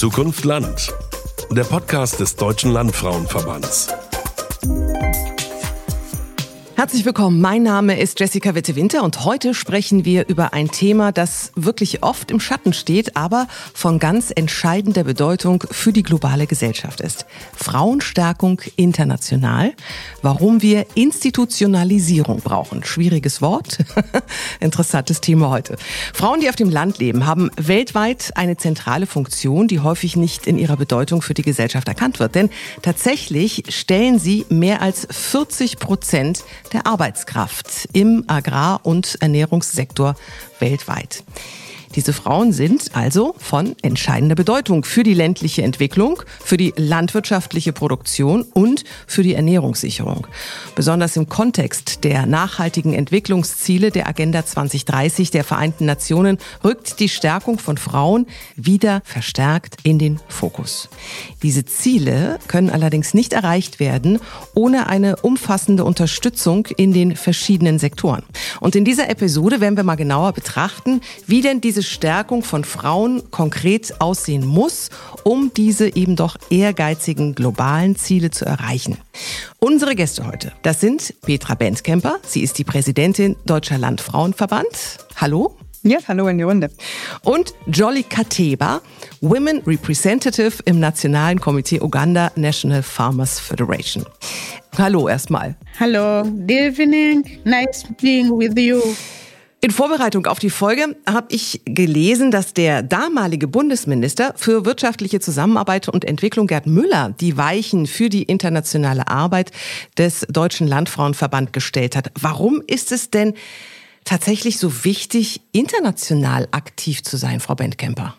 Zukunft Land. Der Podcast des Deutschen Landfrauenverbands. Herzlich willkommen. Mein Name ist Jessica Witte-Winter und heute sprechen wir über ein Thema, das wirklich oft im Schatten steht, aber von ganz entscheidender Bedeutung für die globale Gesellschaft ist. Frauenstärkung international. Warum wir Institutionalisierung brauchen. Schwieriges Wort. Interessantes Thema heute. Frauen, die auf dem Land leben, haben weltweit eine zentrale Funktion, die häufig nicht in ihrer Bedeutung für die Gesellschaft erkannt wird. Denn tatsächlich stellen sie mehr als 40 Prozent der Arbeitskraft im Agrar- und Ernährungssektor weltweit. Diese Frauen sind also von entscheidender Bedeutung für die ländliche Entwicklung, für die landwirtschaftliche Produktion und für die Ernährungssicherung. Besonders im Kontext der nachhaltigen Entwicklungsziele der Agenda 2030 der Vereinten Nationen rückt die Stärkung von Frauen wieder verstärkt in den Fokus. Diese Ziele können allerdings nicht erreicht werden ohne eine umfassende Unterstützung in den verschiedenen Sektoren. Und in dieser Episode werden wir mal genauer betrachten, wie denn diese diese Stärkung von Frauen konkret aussehen muss, um diese eben doch ehrgeizigen globalen Ziele zu erreichen. Unsere Gäste heute, das sind Petra Bentkemper. Sie ist die Präsidentin Deutscher Landfrauenverband. Hallo. Ja, hallo in die Runde. Und Jolly Kateba, Women Representative im Nationalen Komitee Uganda National Farmers Federation. Hallo erstmal. Hallo, good evening. Nice being with you. In Vorbereitung auf die Folge habe ich gelesen, dass der damalige Bundesminister für wirtschaftliche Zusammenarbeit und Entwicklung Gerd Müller die Weichen für die internationale Arbeit des Deutschen Landfrauenverband gestellt hat. Warum ist es denn tatsächlich so wichtig, international aktiv zu sein, Frau Bentkemper?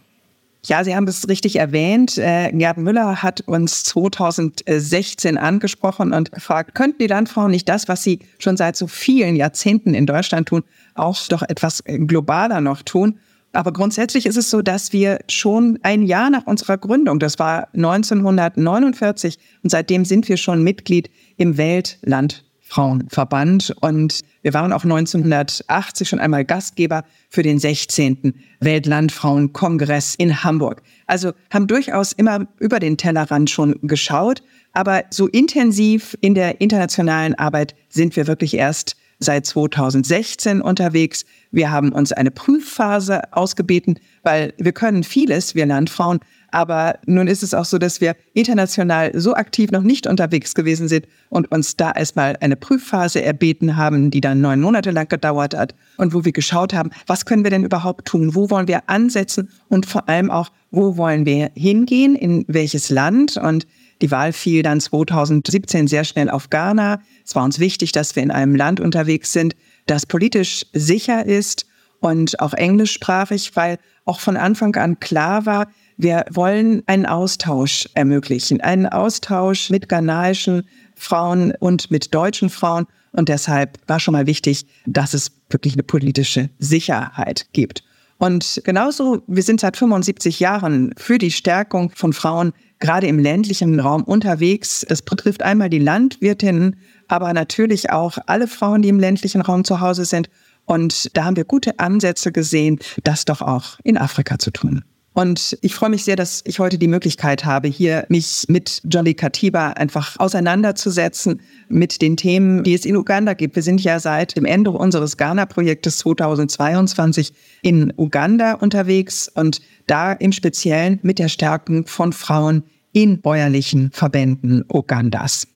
Ja, Sie haben es richtig erwähnt. Äh, Gerd Müller hat uns 2016 angesprochen und gefragt, könnten die Landfrauen nicht das, was sie schon seit so vielen Jahrzehnten in Deutschland tun, auch doch etwas globaler noch tun? Aber grundsätzlich ist es so, dass wir schon ein Jahr nach unserer Gründung, das war 1949, und seitdem sind wir schon Mitglied im Weltland Frauenverband. Und wir waren auch 1980 schon einmal Gastgeber für den 16. Weltlandfrauenkongress in Hamburg. Also haben durchaus immer über den Tellerrand schon geschaut. Aber so intensiv in der internationalen Arbeit sind wir wirklich erst seit 2016 unterwegs. Wir haben uns eine Prüfphase ausgebeten, weil wir können vieles, wir Landfrauen, aber nun ist es auch so, dass wir international so aktiv noch nicht unterwegs gewesen sind und uns da erstmal eine Prüfphase erbeten haben, die dann neun Monate lang gedauert hat und wo wir geschaut haben, was können wir denn überhaupt tun? Wo wollen wir ansetzen? Und vor allem auch, wo wollen wir hingehen? In welches Land? Und die Wahl fiel dann 2017 sehr schnell auf Ghana. Es war uns wichtig, dass wir in einem Land unterwegs sind, das politisch sicher ist und auch englischsprachig, weil auch von Anfang an klar war, wir wollen einen Austausch ermöglichen, einen Austausch mit ghanaischen Frauen und mit deutschen Frauen. Und deshalb war schon mal wichtig, dass es wirklich eine politische Sicherheit gibt. Und genauso, wir sind seit 75 Jahren für die Stärkung von Frauen gerade im ländlichen Raum unterwegs. Das betrifft einmal die Landwirtinnen, aber natürlich auch alle Frauen, die im ländlichen Raum zu Hause sind. Und da haben wir gute Ansätze gesehen, das doch auch in Afrika zu tun. Und ich freue mich sehr, dass ich heute die Möglichkeit habe, hier mich mit Jolly Katiba einfach auseinanderzusetzen mit den Themen, die es in Uganda gibt. Wir sind ja seit dem Ende unseres Ghana-Projektes 2022 in Uganda unterwegs und da im Speziellen mit der Stärkung von Frauen in bäuerlichen Verbänden Ugandas.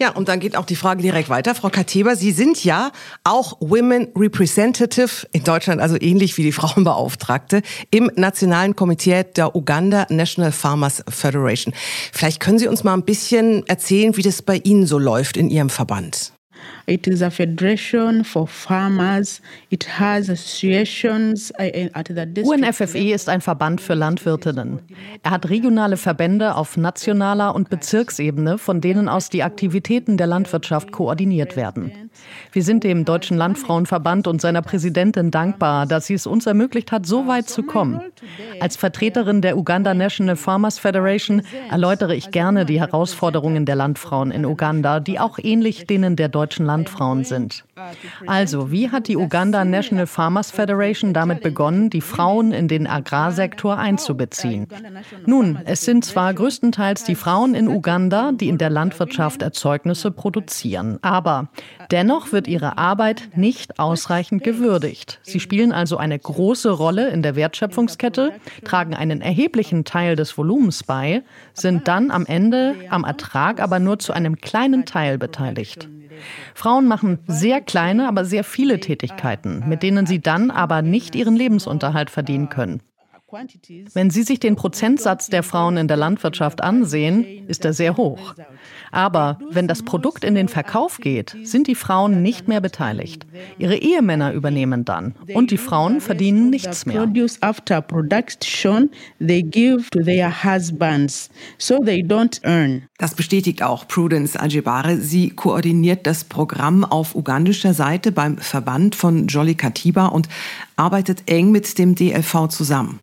Ja, und dann geht auch die Frage direkt weiter. Frau Kateba, Sie sind ja auch Women Representative in Deutschland, also ähnlich wie die Frauenbeauftragte, im Nationalen Komitee der Uganda National Farmers Federation. Vielleicht können Sie uns mal ein bisschen erzählen, wie das bei Ihnen so läuft in Ihrem Verband. It is a federation for farmers. It has associations at the district. UNFFE ist ein Verband für Landwirtinnen. Er hat regionale Verbände auf nationaler und Bezirksebene, von denen aus die Aktivitäten der Landwirtschaft koordiniert werden. Wir sind dem Deutschen Landfrauenverband und seiner Präsidentin dankbar, dass sie es uns ermöglicht hat, so weit zu kommen. Als Vertreterin der Uganda National Farmers Federation erläutere ich gerne die Herausforderungen der Landfrauen in Uganda, die auch ähnlich denen der deutschen Landfrauen sind. Also, wie hat die Uganda National Farmers Federation damit begonnen, die Frauen in den Agrarsektor einzubeziehen? Nun, es sind zwar größtenteils die Frauen in Uganda, die in der Landwirtschaft Erzeugnisse produzieren, aber dennoch wird ihre Arbeit nicht ausreichend gewürdigt. Sie spielen also eine große Rolle in der Wertschöpfungskette, tragen einen erheblichen Teil des Volumens bei, sind dann am Ende am Ertrag aber nur zu einem kleinen Teil beteiligt. Frauen machen sehr kleine, aber sehr viele Tätigkeiten, mit denen sie dann aber nicht ihren Lebensunterhalt verdienen können. Wenn Sie sich den Prozentsatz der Frauen in der Landwirtschaft ansehen, ist er sehr hoch. Aber wenn das Produkt in den Verkauf geht, sind die Frauen nicht mehr beteiligt. Ihre Ehemänner übernehmen dann und die Frauen verdienen nichts mehr. Das bestätigt auch Prudence Ajibare. Sie koordiniert das Programm auf ugandischer Seite beim Verband von Jolly Katiba und arbeitet eng mit dem DLV zusammen.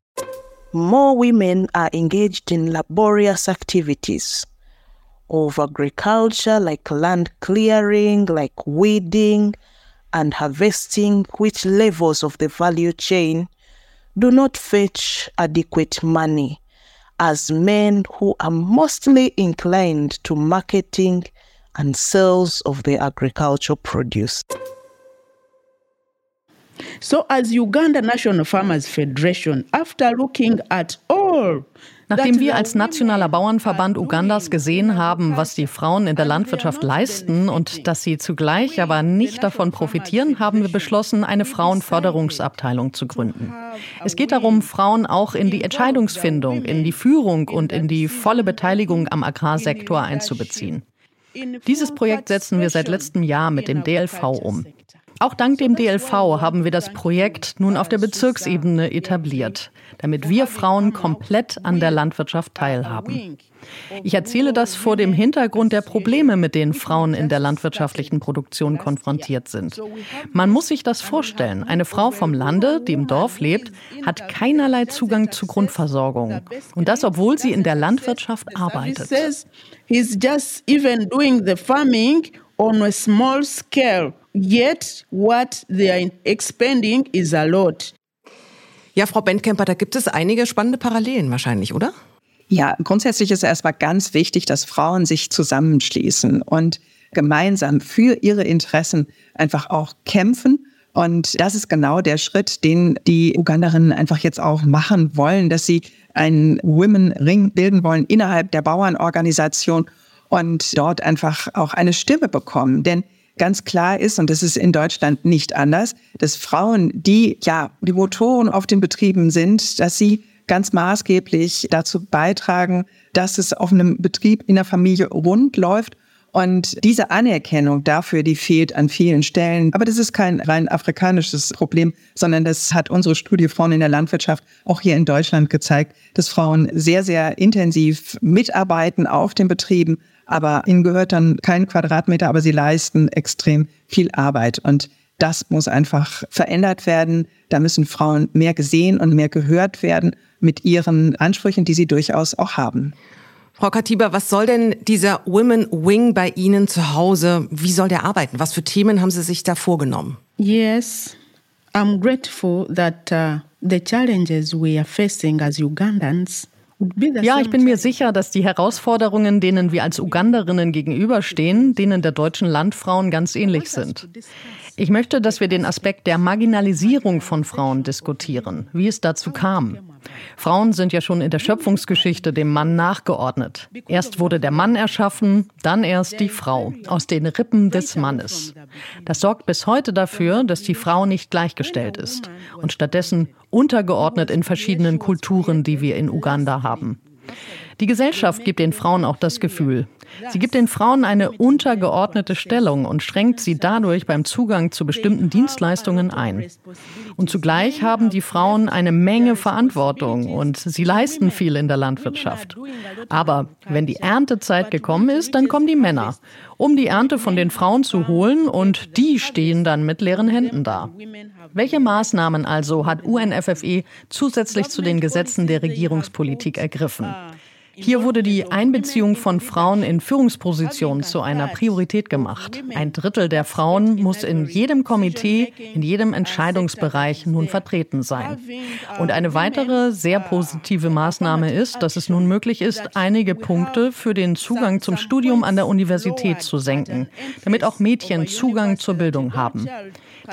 more women are engaged in laborious activities of agriculture, like land clearing, like weeding and harvesting, which levels of the value chain do not fetch adequate money as men who are mostly inclined to marketing and sales of the agricultural produce. So, as Uganda National Farmers Federation, after looking at all Nachdem wir als nationaler Bauernverband Ugandas gesehen haben, was die Frauen in der Landwirtschaft leisten und dass sie zugleich aber nicht davon profitieren, haben wir beschlossen, eine Frauenförderungsabteilung zu gründen. Es geht darum, Frauen auch in die Entscheidungsfindung, in die Führung und in die volle Beteiligung am Agrarsektor einzubeziehen. Dieses Projekt setzen wir seit letztem Jahr mit dem DLV um. Auch dank dem DLV haben wir das Projekt nun auf der Bezirksebene etabliert, damit wir Frauen komplett an der Landwirtschaft teilhaben. Ich erzähle das vor dem Hintergrund der Probleme, mit denen Frauen in der landwirtschaftlichen Produktion konfrontiert sind. Man muss sich das vorstellen. Eine Frau vom Lande, die im Dorf lebt, hat keinerlei Zugang zu Grundversorgung. Und das, obwohl sie in der Landwirtschaft arbeitet. He's just even doing the farming on a small scale. Yet what they are expending is a lot. Ja, Frau Bentkemper, da gibt es einige spannende Parallelen wahrscheinlich, oder? Ja, grundsätzlich ist erstmal ganz wichtig, dass Frauen sich zusammenschließen und gemeinsam für ihre Interessen einfach auch kämpfen. Und das ist genau der Schritt, den die Uganderinnen einfach jetzt auch machen wollen, dass sie einen Women Ring bilden wollen innerhalb der Bauernorganisation und dort einfach auch eine Stimme bekommen. Denn ganz klar ist, und das ist in Deutschland nicht anders, dass Frauen, die ja die Motoren auf den Betrieben sind, dass sie ganz maßgeblich dazu beitragen, dass es auf einem Betrieb in der Familie rund läuft. Und diese Anerkennung dafür, die fehlt an vielen Stellen. Aber das ist kein rein afrikanisches Problem, sondern das hat unsere Studie Frauen in der Landwirtschaft auch hier in Deutschland gezeigt, dass Frauen sehr, sehr intensiv mitarbeiten auf den Betrieben, aber ihnen gehört dann kein Quadratmeter, aber sie leisten extrem viel Arbeit. Und das muss einfach verändert werden. Da müssen Frauen mehr gesehen und mehr gehört werden mit ihren Ansprüchen, die sie durchaus auch haben. Frau Katiba, was soll denn dieser Women Wing bei Ihnen zu Hause? Wie soll der arbeiten? Was für Themen haben Sie sich da vorgenommen? Yes, I'm grateful that uh, the challenges we are facing as Ugandans ja, ich bin mir sicher, dass die Herausforderungen, denen wir als Uganderinnen gegenüberstehen, denen der deutschen Landfrauen ganz ähnlich sind. Ich möchte, dass wir den Aspekt der Marginalisierung von Frauen diskutieren, wie es dazu kam. Frauen sind ja schon in der Schöpfungsgeschichte dem Mann nachgeordnet. Erst wurde der Mann erschaffen, dann erst die Frau aus den Rippen des Mannes. Das sorgt bis heute dafür, dass die Frau nicht gleichgestellt ist und stattdessen untergeordnet in verschiedenen Kulturen, die wir in Uganda haben. Die Gesellschaft gibt den Frauen auch das Gefühl, Sie gibt den Frauen eine untergeordnete Stellung und schränkt sie dadurch beim Zugang zu bestimmten Dienstleistungen ein. Und zugleich haben die Frauen eine Menge Verantwortung und sie leisten viel in der Landwirtschaft. Aber wenn die Erntezeit gekommen ist, dann kommen die Männer, um die Ernte von den Frauen zu holen und die stehen dann mit leeren Händen da. Welche Maßnahmen also hat UNFFE zusätzlich zu den Gesetzen der Regierungspolitik ergriffen? Hier wurde die Einbeziehung von Frauen in Führungspositionen zu einer Priorität gemacht. Ein Drittel der Frauen muss in jedem Komitee, in jedem Entscheidungsbereich nun vertreten sein. Und eine weitere sehr positive Maßnahme ist, dass es nun möglich ist, einige Punkte für den Zugang zum Studium an der Universität zu senken, damit auch Mädchen Zugang zur Bildung haben.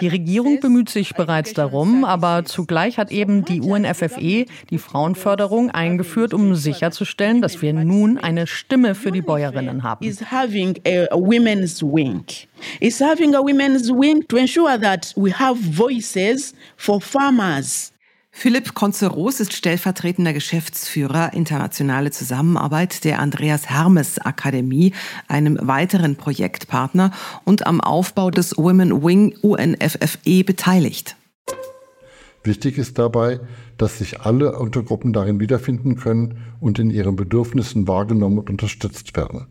Die Regierung bemüht sich bereits darum, aber zugleich hat eben die UNFFE die Frauenförderung eingeführt, um sicherzustellen, dass wir nun eine Stimme für die Bäuerinnen haben. Is having a women's wing. Is having a women's wing to ensure that we have voices for farmers. Philipp Konzeros ist stellvertretender Geschäftsführer internationale Zusammenarbeit der Andreas Hermes Akademie, einem weiteren Projektpartner und am Aufbau des Women Wing UNFFE beteiligt. Wichtig ist dabei, dass sich alle Untergruppen darin wiederfinden können und in ihren Bedürfnissen wahrgenommen und unterstützt werden.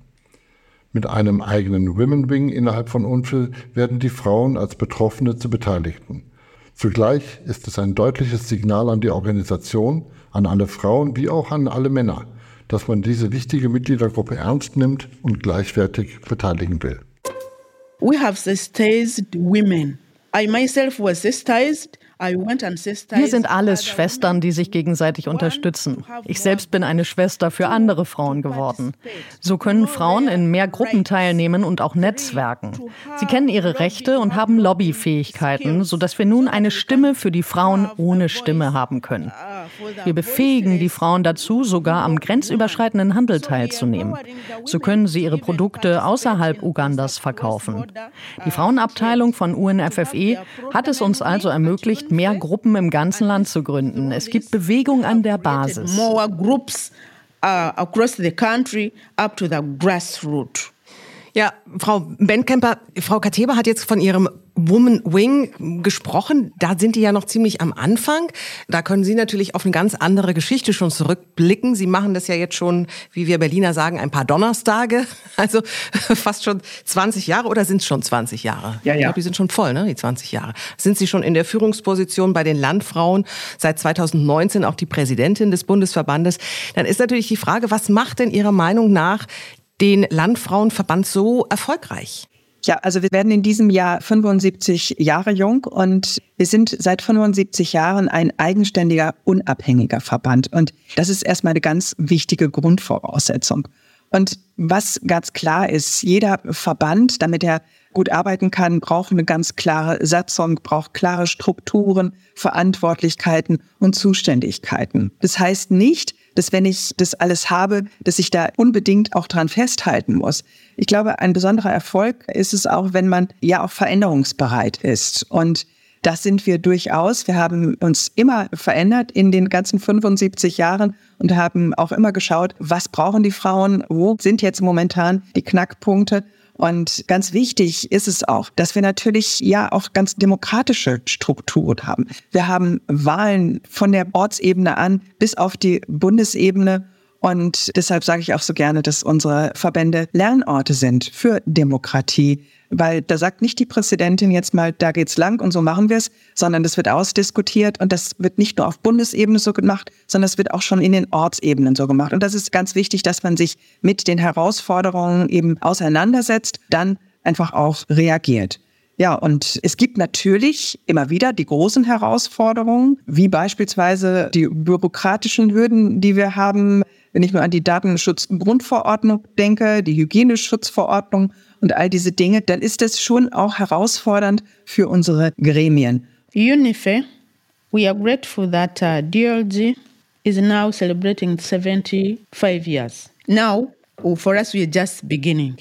Mit einem eigenen Women Wing innerhalb von UNFIL werden die Frauen als Betroffene zu Beteiligten. Zugleich ist es ein deutliches Signal an die Organisation, an alle Frauen wie auch an alle Männer, dass man diese wichtige Mitgliedergruppe ernst nimmt und gleichwertig beteiligen will. We have sensitized women. I myself was sensitized wir sind alles Schwestern, die sich gegenseitig unterstützen. Ich selbst bin eine Schwester für andere Frauen geworden. So können Frauen in mehr Gruppen teilnehmen und auch netzwerken. Sie kennen ihre Rechte und haben Lobbyfähigkeiten, sodass wir nun eine Stimme für die Frauen ohne Stimme haben können. Wir befähigen die Frauen dazu, sogar am grenzüberschreitenden Handel teilzunehmen. So können sie ihre Produkte außerhalb Ugandas verkaufen. Die Frauenabteilung von UNFFE hat es uns also ermöglicht, mehr Gruppen im ganzen Land zu gründen. Es gibt Bewegung an der Basis. Uh, across the country up to the grassroots. Ja, Frau Benkemper, Frau Kateba hat jetzt von ihrem Woman Wing gesprochen. Da sind die ja noch ziemlich am Anfang. Da können Sie natürlich auf eine ganz andere Geschichte schon zurückblicken. Sie machen das ja jetzt schon, wie wir Berliner sagen, ein paar Donnerstage. Also fast schon 20 Jahre oder sind es schon 20 Jahre? Ja, ja. Ich glaube, die sind schon voll, ne? Die 20 Jahre. Sind Sie schon in der Führungsposition bei den Landfrauen? Seit 2019 auch die Präsidentin des Bundesverbandes. Dann ist natürlich die Frage, was macht denn Ihrer Meinung nach den Landfrauenverband so erfolgreich? Ja, also wir werden in diesem Jahr 75 Jahre jung und wir sind seit 75 Jahren ein eigenständiger, unabhängiger Verband. Und das ist erstmal eine ganz wichtige Grundvoraussetzung. Und was ganz klar ist, jeder Verband, damit er gut arbeiten kann, braucht eine ganz klare Satzung, braucht klare Strukturen, Verantwortlichkeiten und Zuständigkeiten. Das heißt nicht, dass wenn ich das alles habe, dass ich da unbedingt auch dran festhalten muss. Ich glaube, ein besonderer Erfolg ist es auch, wenn man ja auch veränderungsbereit ist. Und das sind wir durchaus. Wir haben uns immer verändert in den ganzen 75 Jahren und haben auch immer geschaut, was brauchen die Frauen, wo sind jetzt momentan die Knackpunkte und ganz wichtig ist es auch, dass wir natürlich ja auch ganz demokratische Strukturen haben. Wir haben Wahlen von der Ortsebene an bis auf die Bundesebene. Und deshalb sage ich auch so gerne, dass unsere Verbände Lernorte sind für Demokratie, weil da sagt nicht die Präsidentin jetzt mal, da geht's lang und so machen wir es, sondern das wird ausdiskutiert und das wird nicht nur auf Bundesebene so gemacht, sondern es wird auch schon in den Ortsebenen so gemacht. Und das ist ganz wichtig, dass man sich mit den Herausforderungen eben auseinandersetzt, dann einfach auch reagiert. Ja, und es gibt natürlich immer wieder die großen Herausforderungen, wie beispielsweise die bürokratischen Hürden, die wir haben, wenn ich nur an die Datenschutzgrundverordnung denke, die Hygieneschutzverordnung und all diese Dinge, dann ist das schon auch herausfordernd für unsere Gremien. UNIFE, we are grateful that uh, DLG is now celebrating 75 years. Now, for us, we are just beginning.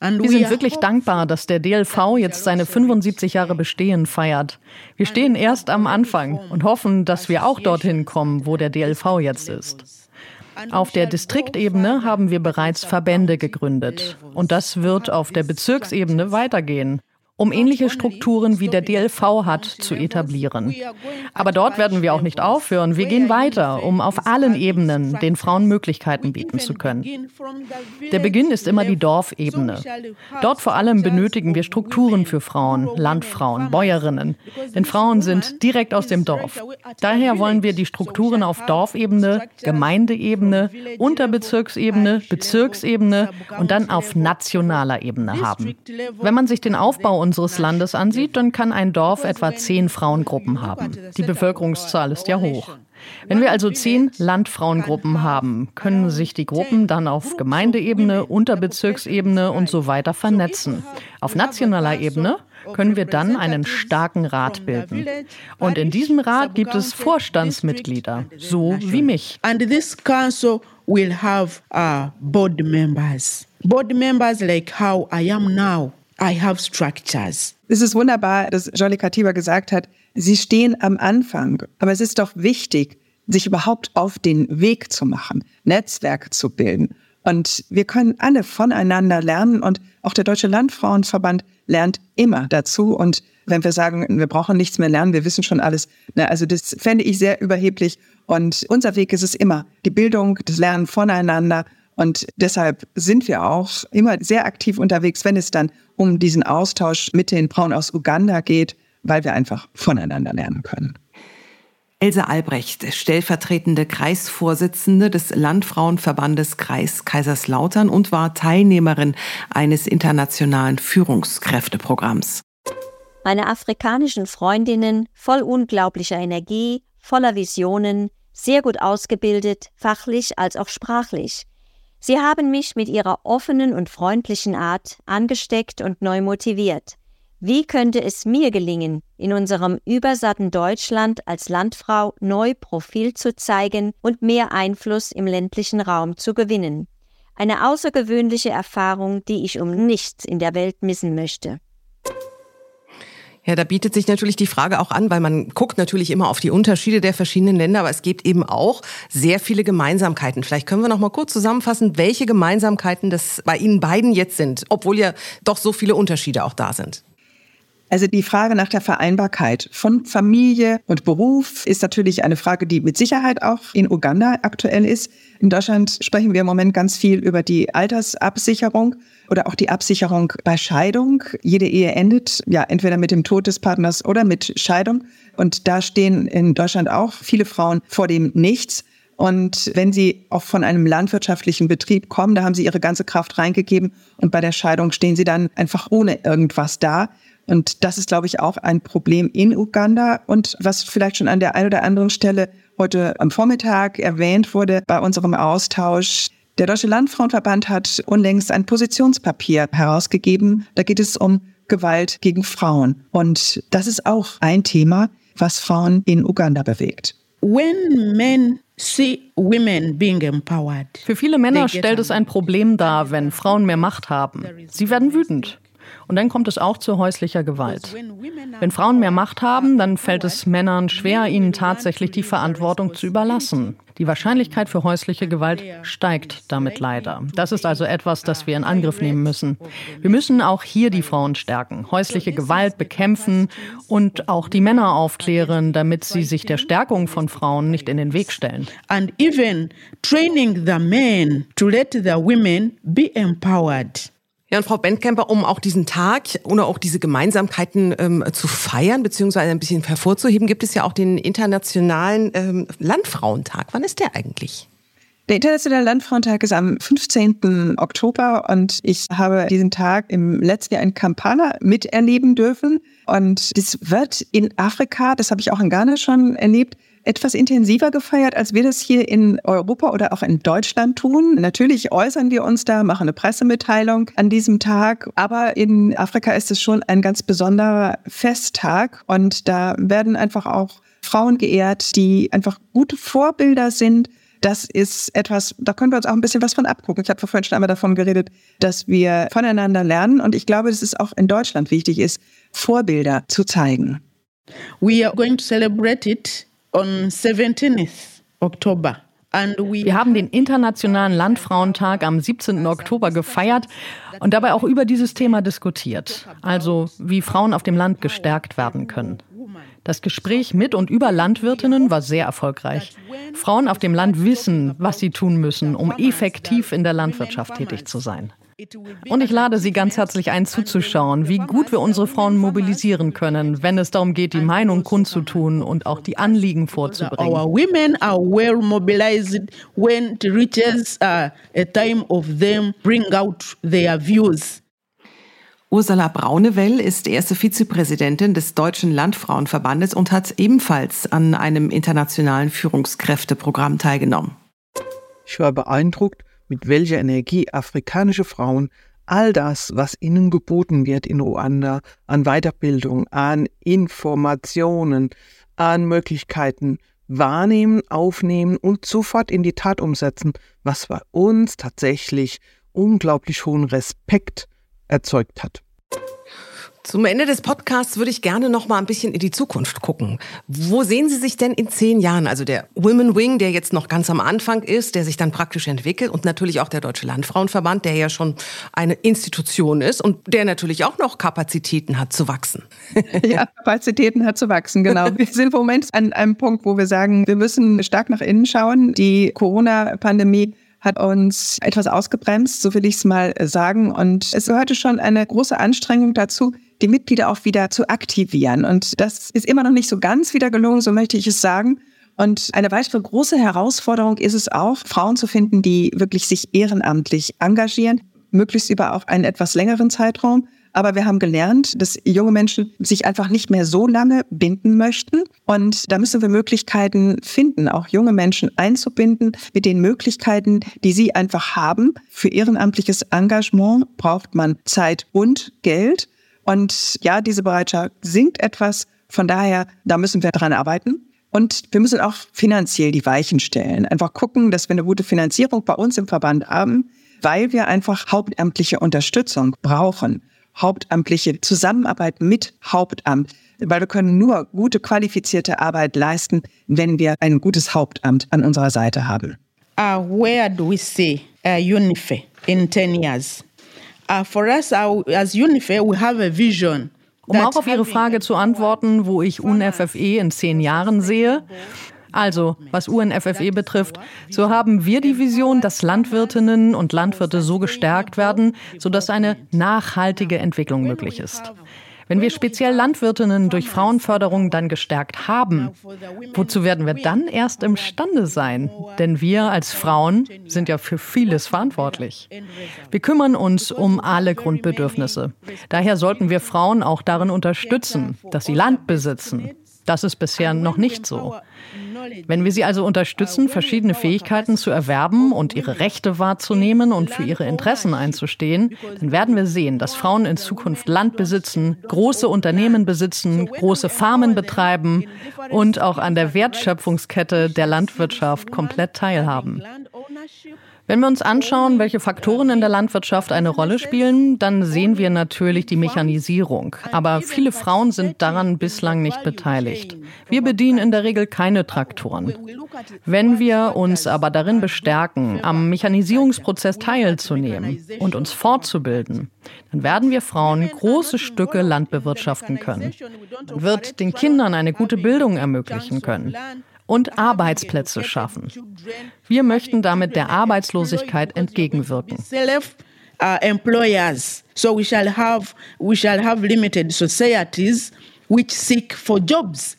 Wir sind wirklich dankbar, dass der DLV jetzt seine 75 Jahre Bestehen feiert. Wir stehen erst am Anfang und hoffen, dass wir auch dorthin kommen, wo der DLV jetzt ist. Auf der Distriktebene haben wir bereits Verbände gegründet. Und das wird auf der Bezirksebene weitergehen um ähnliche Strukturen wie der DLV hat zu etablieren. Aber dort werden wir auch nicht aufhören. Wir gehen weiter, um auf allen Ebenen den Frauen Möglichkeiten bieten zu können. Der Beginn ist immer die Dorfebene. Dort vor allem benötigen wir Strukturen für Frauen, Landfrauen, Bäuerinnen. Denn Frauen sind direkt aus dem Dorf. Daher wollen wir die Strukturen auf Dorfebene, Gemeindeebene, Unterbezirksebene, Bezirksebene und dann auf nationaler Ebene haben. Wenn man sich den Aufbau unseres Landes ansieht, dann kann ein Dorf etwa zehn Frauengruppen haben. Die Bevölkerungszahl ist ja hoch. Wenn wir also zehn Landfrauengruppen haben, können sich die Gruppen dann auf Gemeindeebene, Unterbezirksebene und so weiter vernetzen. Auf nationaler Ebene können wir dann einen starken Rat bilden. Und in diesem Rat gibt es Vorstandsmitglieder, so wie mich. And this council will have uh, board members. Board members like how I am now. I have structures. Es ist wunderbar, dass Jolly Katiba gesagt hat, Sie stehen am Anfang, aber es ist doch wichtig, sich überhaupt auf den Weg zu machen, Netzwerke zu bilden. Und wir können alle voneinander lernen und auch der Deutsche Landfrauenverband lernt immer dazu. Und wenn wir sagen, wir brauchen nichts mehr lernen, wir wissen schon alles, ne, also das fände ich sehr überheblich. Und unser Weg ist es immer, die Bildung, das Lernen voneinander und deshalb sind wir auch immer sehr aktiv unterwegs, wenn es dann um diesen Austausch mit den Frauen aus Uganda geht, weil wir einfach voneinander lernen können. Else Albrecht, stellvertretende Kreisvorsitzende des Landfrauenverbandes Kreis Kaiserslautern und war Teilnehmerin eines internationalen Führungskräfteprogramms. Meine afrikanischen Freundinnen, voll unglaublicher Energie, voller Visionen, sehr gut ausgebildet, fachlich als auch sprachlich. Sie haben mich mit ihrer offenen und freundlichen Art angesteckt und neu motiviert. Wie könnte es mir gelingen, in unserem übersatten Deutschland als Landfrau neu Profil zu zeigen und mehr Einfluss im ländlichen Raum zu gewinnen? Eine außergewöhnliche Erfahrung, die ich um nichts in der Welt missen möchte. Ja, da bietet sich natürlich die Frage auch an, weil man guckt natürlich immer auf die Unterschiede der verschiedenen Länder, aber es gibt eben auch sehr viele Gemeinsamkeiten. Vielleicht können wir noch mal kurz zusammenfassen, welche Gemeinsamkeiten das bei Ihnen beiden jetzt sind, obwohl ja doch so viele Unterschiede auch da sind. Also die Frage nach der Vereinbarkeit von Familie und Beruf ist natürlich eine Frage, die mit Sicherheit auch in Uganda aktuell ist. In Deutschland sprechen wir im Moment ganz viel über die Altersabsicherung oder auch die Absicherung bei Scheidung. Jede Ehe endet ja entweder mit dem Tod des Partners oder mit Scheidung. Und da stehen in Deutschland auch viele Frauen vor dem Nichts. Und wenn sie auch von einem landwirtschaftlichen Betrieb kommen, da haben sie ihre ganze Kraft reingegeben und bei der Scheidung stehen sie dann einfach ohne irgendwas da. Und das ist, glaube ich, auch ein Problem in Uganda und was vielleicht schon an der einen oder anderen Stelle heute am Vormittag erwähnt wurde bei unserem Austausch. Der Deutsche Landfrauenverband hat unlängst ein Positionspapier herausgegeben. Da geht es um Gewalt gegen Frauen. Und das ist auch ein Thema, was Frauen in Uganda bewegt. When men see women being empowered, Für viele Männer stellt es ein Problem dar, wenn Frauen mehr Macht haben. Sie werden wütend. Und dann kommt es auch zu häuslicher Gewalt. Wenn Frauen mehr Macht haben, dann fällt es Männern schwer, ihnen tatsächlich die Verantwortung zu überlassen. Die Wahrscheinlichkeit für häusliche Gewalt steigt damit leider. Das ist also etwas, das wir in Angriff nehmen müssen. Wir müssen auch hier die Frauen stärken, häusliche Gewalt bekämpfen und auch die Männer aufklären, damit sie sich der Stärkung von Frauen nicht in den Weg stellen. And even training the men to let the women be empowered. Ja, und Frau Bendkemper, um auch diesen Tag oder auch diese Gemeinsamkeiten ähm, zu feiern, beziehungsweise ein bisschen hervorzuheben, gibt es ja auch den Internationalen ähm, Landfrauentag. Wann ist der eigentlich? Der Internationale Landfrauentag ist am 15. Oktober und ich habe diesen Tag im letzten Jahr in Kampala miterleben dürfen. Und das wird in Afrika, das habe ich auch in Ghana schon erlebt, etwas intensiver gefeiert, als wir das hier in Europa oder auch in Deutschland tun. Natürlich äußern wir uns da, machen eine Pressemitteilung an diesem Tag, aber in Afrika ist es schon ein ganz besonderer Festtag und da werden einfach auch Frauen geehrt, die einfach gute Vorbilder sind. Das ist etwas, da können wir uns auch ein bisschen was von abgucken. Ich habe vorhin schon einmal davon geredet, dass wir voneinander lernen. Und ich glaube, dass es auch in Deutschland wichtig ist, Vorbilder zu zeigen. We are going to celebrate it on 17th October Wir haben den Internationalen Landfrauentag am 17. Oktober gefeiert und dabei auch über dieses Thema diskutiert, also wie Frauen auf dem Land gestärkt werden können. Das Gespräch mit und über Landwirtinnen war sehr erfolgreich. Frauen auf dem Land wissen, was sie tun müssen, um effektiv in der Landwirtschaft tätig zu sein. Und ich lade Sie ganz herzlich ein, zuzuschauen, wie gut wir unsere Frauen mobilisieren können, wenn es darum geht, die Meinung kundzutun und auch die Anliegen vorzubringen. Our women are well mobilized when it reaches uh, a time of them bring out. Ursula Braunewell ist erste Vizepräsidentin des Deutschen Landfrauenverbandes und hat ebenfalls an einem internationalen Führungskräfteprogramm teilgenommen. Ich war beeindruckt, mit welcher Energie afrikanische Frauen all das, was ihnen geboten wird in Ruanda, an Weiterbildung, an Informationen, an Möglichkeiten wahrnehmen, aufnehmen und sofort in die Tat umsetzen, was bei uns tatsächlich unglaublich hohen Respekt erzeugt hat. Zum Ende des Podcasts würde ich gerne noch mal ein bisschen in die Zukunft gucken. Wo sehen Sie sich denn in zehn Jahren? Also der Women Wing, der jetzt noch ganz am Anfang ist, der sich dann praktisch entwickelt und natürlich auch der Deutsche Landfrauenverband, der ja schon eine Institution ist und der natürlich auch noch Kapazitäten hat zu wachsen. Ja, Kapazitäten hat zu wachsen, genau. Wir sind im Moment an einem Punkt, wo wir sagen, wir müssen stark nach innen schauen. Die Corona-Pandemie hat uns etwas ausgebremst, so will ich es mal sagen. Und es gehörte schon eine große Anstrengung dazu, die Mitglieder auch wieder zu aktivieren. Und das ist immer noch nicht so ganz wieder gelungen, so möchte ich es sagen. Und eine weitere große Herausforderung ist es auch, Frauen zu finden, die wirklich sich ehrenamtlich engagieren, möglichst über auch einen etwas längeren Zeitraum. Aber wir haben gelernt, dass junge Menschen sich einfach nicht mehr so lange binden möchten. Und da müssen wir Möglichkeiten finden, auch junge Menschen einzubinden mit den Möglichkeiten, die sie einfach haben. Für ehrenamtliches Engagement braucht man Zeit und Geld. Und ja, diese Bereitschaft sinkt etwas. Von daher, da müssen wir dran arbeiten. Und wir müssen auch finanziell die Weichen stellen. Einfach gucken, dass wir eine gute Finanzierung bei uns im Verband haben, weil wir einfach hauptamtliche Unterstützung brauchen. Hauptamtliche Zusammenarbeit mit Hauptamt. Weil wir können nur gute, qualifizierte Arbeit leisten, wenn wir ein gutes Hauptamt an unserer Seite haben. Uh, where do we see uh, UNIFE in 10 years? Uh, for us, uh, as UNIFE, we have a vision. Um auch auf Ihre Frage zu antworten, wo ich UNFFE in zehn Jahren sehe. Also, was UNFFE betrifft, so haben wir die Vision, dass Landwirtinnen und Landwirte so gestärkt werden, sodass eine nachhaltige Entwicklung möglich ist. Wenn wir speziell Landwirtinnen durch Frauenförderung dann gestärkt haben, wozu werden wir dann erst imstande sein? Denn wir als Frauen sind ja für vieles verantwortlich. Wir kümmern uns um alle Grundbedürfnisse. Daher sollten wir Frauen auch darin unterstützen, dass sie Land besitzen. Das ist bisher noch nicht so. Wenn wir sie also unterstützen, verschiedene Fähigkeiten zu erwerben und ihre Rechte wahrzunehmen und für ihre Interessen einzustehen, dann werden wir sehen, dass Frauen in Zukunft Land besitzen, große Unternehmen besitzen, große Farmen betreiben und auch an der Wertschöpfungskette der Landwirtschaft komplett teilhaben. Wenn wir uns anschauen, welche Faktoren in der Landwirtschaft eine Rolle spielen, dann sehen wir natürlich die Mechanisierung. Aber viele Frauen sind daran bislang nicht beteiligt. Wir bedienen in der Regel keine Traktoren. Wenn wir uns aber darin bestärken, am Mechanisierungsprozess teilzunehmen und uns fortzubilden, dann werden wir Frauen große Stücke Land bewirtschaften können, wird den Kindern eine gute Bildung ermöglichen können und Arbeitsplätze schaffen. Wir möchten damit der Arbeitslosigkeit entgegenwirken. Employers. So we shall have we shall have limited societies which seek for jobs.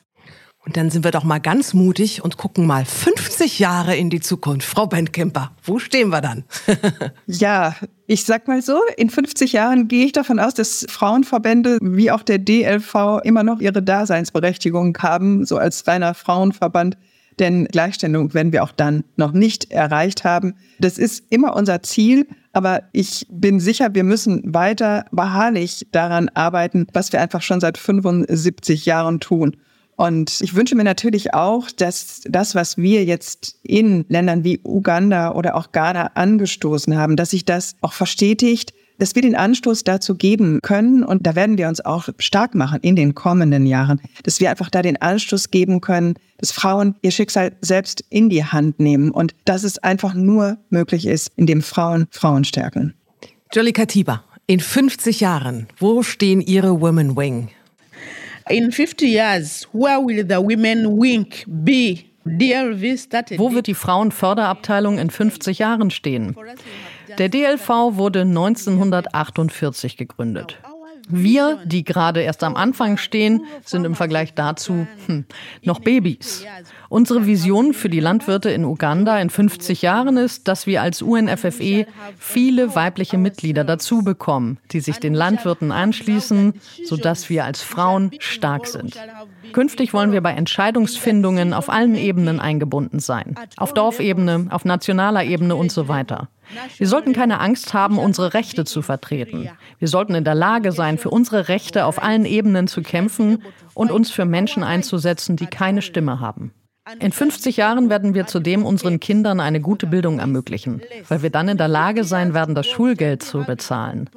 Und dann sind wir doch mal ganz mutig und gucken mal 50 Jahre in die Zukunft. Frau Bentkemper, wo stehen wir dann? ja, ich sag mal so, in 50 Jahren gehe ich davon aus, dass Frauenverbände wie auch der DLV immer noch ihre Daseinsberechtigung haben, so als reiner Frauenverband. Denn Gleichstellung werden wir auch dann noch nicht erreicht haben. Das ist immer unser Ziel. Aber ich bin sicher, wir müssen weiter beharrlich daran arbeiten, was wir einfach schon seit 75 Jahren tun. Und ich wünsche mir natürlich auch, dass das, was wir jetzt in Ländern wie Uganda oder auch Ghana angestoßen haben, dass sich das auch verstetigt, dass wir den Anstoß dazu geben können und da werden wir uns auch stark machen in den kommenden Jahren, dass wir einfach da den Anstoß geben können, dass Frauen ihr Schicksal selbst in die Hand nehmen und dass es einfach nur möglich ist, indem Frauen Frauen stärken. Jolly Katiba, in 50 Jahren, wo stehen Ihre Women Wing? In 50 years, where will the women wing be? Wo wird die Frauenförderabteilung in 50 Jahren stehen? Der DLV wurde 1948 gegründet. Wir, die gerade erst am Anfang stehen, sind im Vergleich dazu hm, noch Babys. Unsere Vision für die Landwirte in Uganda in 50 Jahren ist, dass wir als UNFFE viele weibliche Mitglieder dazu bekommen, die sich den Landwirten anschließen, sodass wir als Frauen stark sind. Künftig wollen wir bei Entscheidungsfindungen auf allen Ebenen eingebunden sein. Auf Dorfebene, auf nationaler Ebene und so weiter. Wir sollten keine Angst haben, unsere Rechte zu vertreten. Wir sollten in der Lage sein, für unsere Rechte auf allen Ebenen zu kämpfen und uns für Menschen einzusetzen, die keine Stimme haben. In 50 Jahren werden wir zudem unseren Kindern eine gute Bildung ermöglichen, weil wir dann in der Lage sein werden, das Schulgeld zu bezahlen.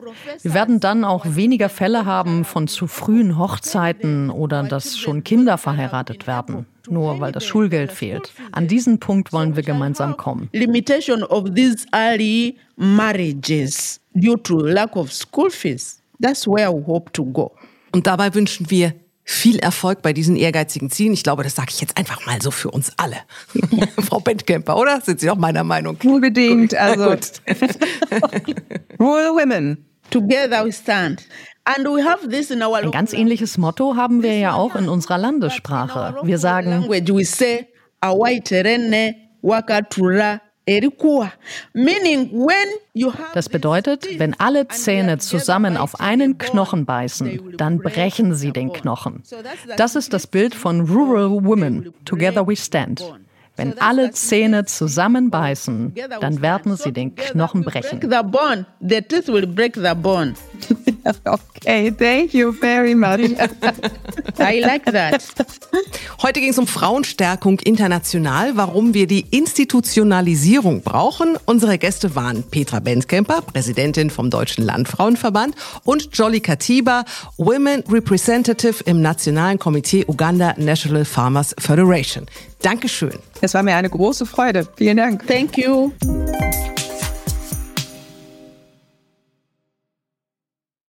Wir werden dann auch weniger Fälle haben von zu frühen Hochzeiten oder dass schon Kinder verheiratet werden, nur weil das Schulgeld fehlt. An diesen Punkt wollen wir gemeinsam kommen. Limitation of these early marriages due to lack of school fees. That's where we hope to go. Und dabei wünschen wir viel Erfolg bei diesen ehrgeizigen Zielen. Ich glaube, das sage ich jetzt einfach mal so für uns alle. Frau Bentkemper, oder? Sind Sie auch meiner Meinung? Unbedingt. Also, Rural Women. Together we stand. And we have this in our Ein ganz ähnliches Motto haben wir ja auch in unserer Landessprache. Wir sagen, das bedeutet, wenn alle Zähne zusammen auf einen Knochen beißen, dann brechen sie den Knochen. Das ist das Bild von Rural Women. Together we stand. Wenn alle Zähne zusammenbeißen, dann werden sie den Knochen brechen. Okay, thank you very much. I like that. Heute ging es um Frauenstärkung international, warum wir die Institutionalisierung brauchen. Unsere Gäste waren Petra Benskemper, Präsidentin vom Deutschen Landfrauenverband und Jolly Katiba, Women Representative im Nationalen Komitee Uganda National Farmers Federation. Dankeschön. Es war mir eine große Freude. Vielen Dank. Thank you.